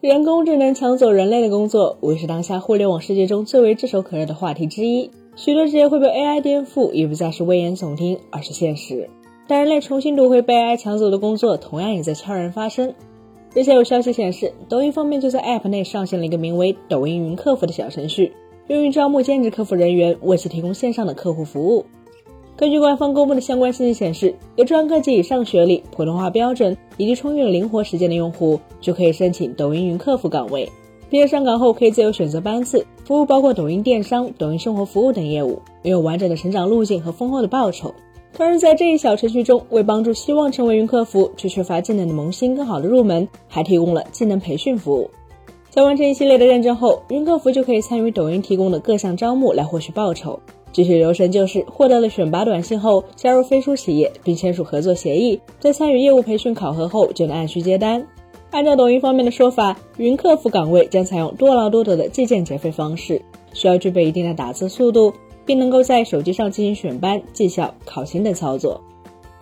人工智能抢走人类的工作，无疑是当下互联网世界中最为炙手可热的话题之一。许多职业会被 AI 颠覆，已不再是危言耸听，而是现实。但人类重新夺回被 AI 抢走的工作，同样也在悄然发生。日前有消息显示，抖音方面就在 App 内上线了一个名为“抖音云客服”的小程序，用于招募兼职客服人员，为其提供线上的客户服务。根据官方公布的相关信息显示，有专科及以上学历、普通话标准以及充裕灵活时间的用户，就可以申请抖音云客服岗位。毕业上岗后可以自由选择班次，服务包括抖音电商、抖音生活服务等业务，拥有完整的成长路径和丰厚的报酬。同时，在这一小程序中，为帮助希望成为云客服却缺乏技能的萌新更好的入门，还提供了技能培训服务。在完成一系列的认证后，云客服就可以参与抖音提供的各项招募来获取报酬。具体流程就是：获得了选拔短信后，加入飞书企业并签署合作协议，在参与业务培训考核后，就能按需接单。按照抖音方面的说法，云客服岗位将采用多劳多得的计件结费方式，需要具备一定的打字速度，并能够在手机上进行选班、绩效、考勤等操作。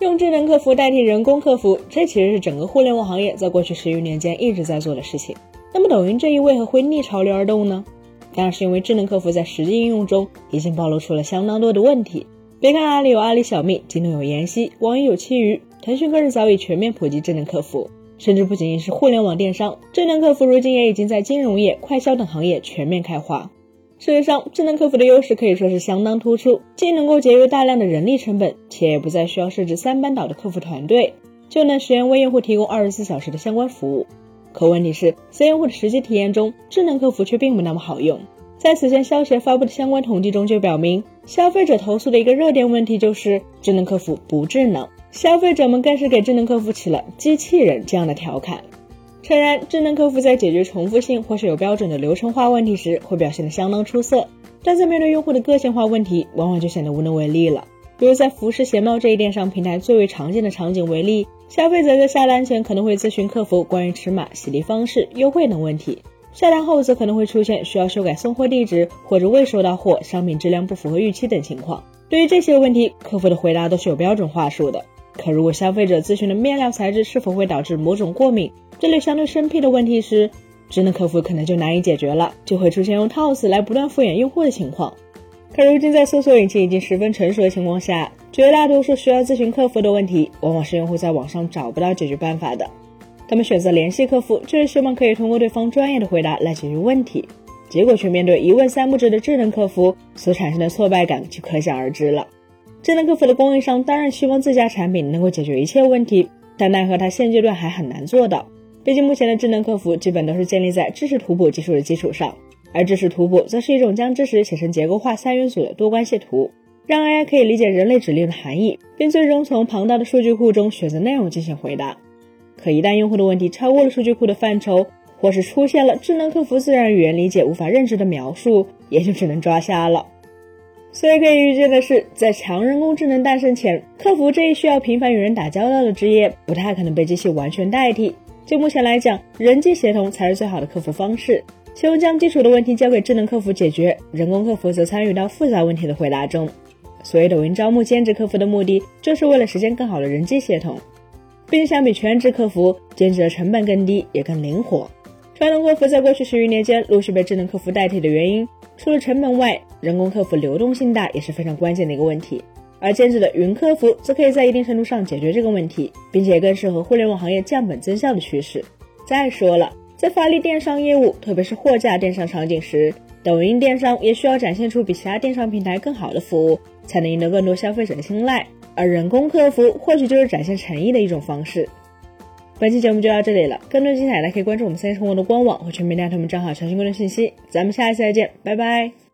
用智能客服代替人工客服，这其实是整个互联网行业在过去十余年间一直在做的事情。那么，抖音这一为何会逆潮流而动呢？当然是因为智能客服在实际应用中已经暴露出了相当多的问题。别看阿里有阿里小蜜，京东有妍希，网易有七鱼，腾讯更是早已全面普及智能客服。甚至不仅仅是互联网电商，智能客服如今也已经在金融业、快销等行业全面开花。事实上，智能客服的优势可以说是相当突出，既能够节约大量的人力成本，且也不再需要设置三班倒的客服团队，就能实现为用户提供二十四小时的相关服务。可问题是，在用户的实际体验中，智能客服却并不那么好用。在此前消协发布的相关统计中就表明，消费者投诉的一个热点问题就是智能客服不智能，消费者们更是给智能客服起了“机器人”这样的调侃。诚然，智能客服在解决重复性或是有标准的流程化问题时，会表现得相当出色，但在面对用户的个性化问题，往往就显得无能为力了。比如在服饰鞋帽这一电商平台最为常见的场景为例。消费者在下单前可能会咨询客服关于尺码、洗涤方式、优惠等问题，下单后则可能会出现需要修改送货地址或者未收到货、商品质量不符合预期等情况。对于这些问题，客服的回答都是有标准话术的。可如果消费者咨询的面料材质是否会导致某种过敏这类相对生僻的问题时，智能客服可能就难以解决了，就会出现用套子来不断敷衍用户的情况。可如今在搜索引擎已经十分成熟的情况下，绝大多数需要咨询客服的问题，往往是用户在网上找不到解决办法的。他们选择联系客服，就是希望可以通过对方专业的回答来解决问题，结果却面对一问三不知的智能客服，所产生的挫败感就可想而知了。智能客服的供应商当然希望自家产品能够解决一切问题，但奈何他现阶段还很难做到。毕竟目前的智能客服基本都是建立在知识图谱技术的基础上，而知识图谱则是一种将知识写成结构化三元组的多关系图。让 AI 可以理解人类指令的含义，并最终从庞大的数据库中选择内容进行回答。可一旦用户的问题超过了数据库的范畴，或是出现了智能客服自然语言理解无法认知的描述，也就只能抓瞎了。所以可以预见的是，在强人工智能诞生前，客服这一需要频繁与人打交道的职业，不太可能被机器完全代替。就目前来讲，人机协同才是最好的客服方式。希望将基础的问题交给智能客服解决，人工客服则参与到复杂问题的回答中。所以，抖音招募兼职客服的目的，就是为了实现更好的人机协同。毕竟，相比全职客服，兼职的成本更低，也更灵活。传统客服在过去十余年间陆续被智能客服代替的原因，除了成本外，人工客服流动性大也是非常关键的一个问题。而兼职的云客服，则可以在一定程度上解决这个问题，并且更适合互联网行业降本增效的趋势。再说了，在发力电商业务，特别是货架电商场景时，抖音电商也需要展现出比其他电商平台更好的服务，才能赢得更多消费者的青睐。而人工客服或许就是展现诚意的一种方式。本期节目就到这里了，更多精彩的可以关注我们三叶虫的官网和全民大头们账号查询更多信息。咱们下期再见，拜拜。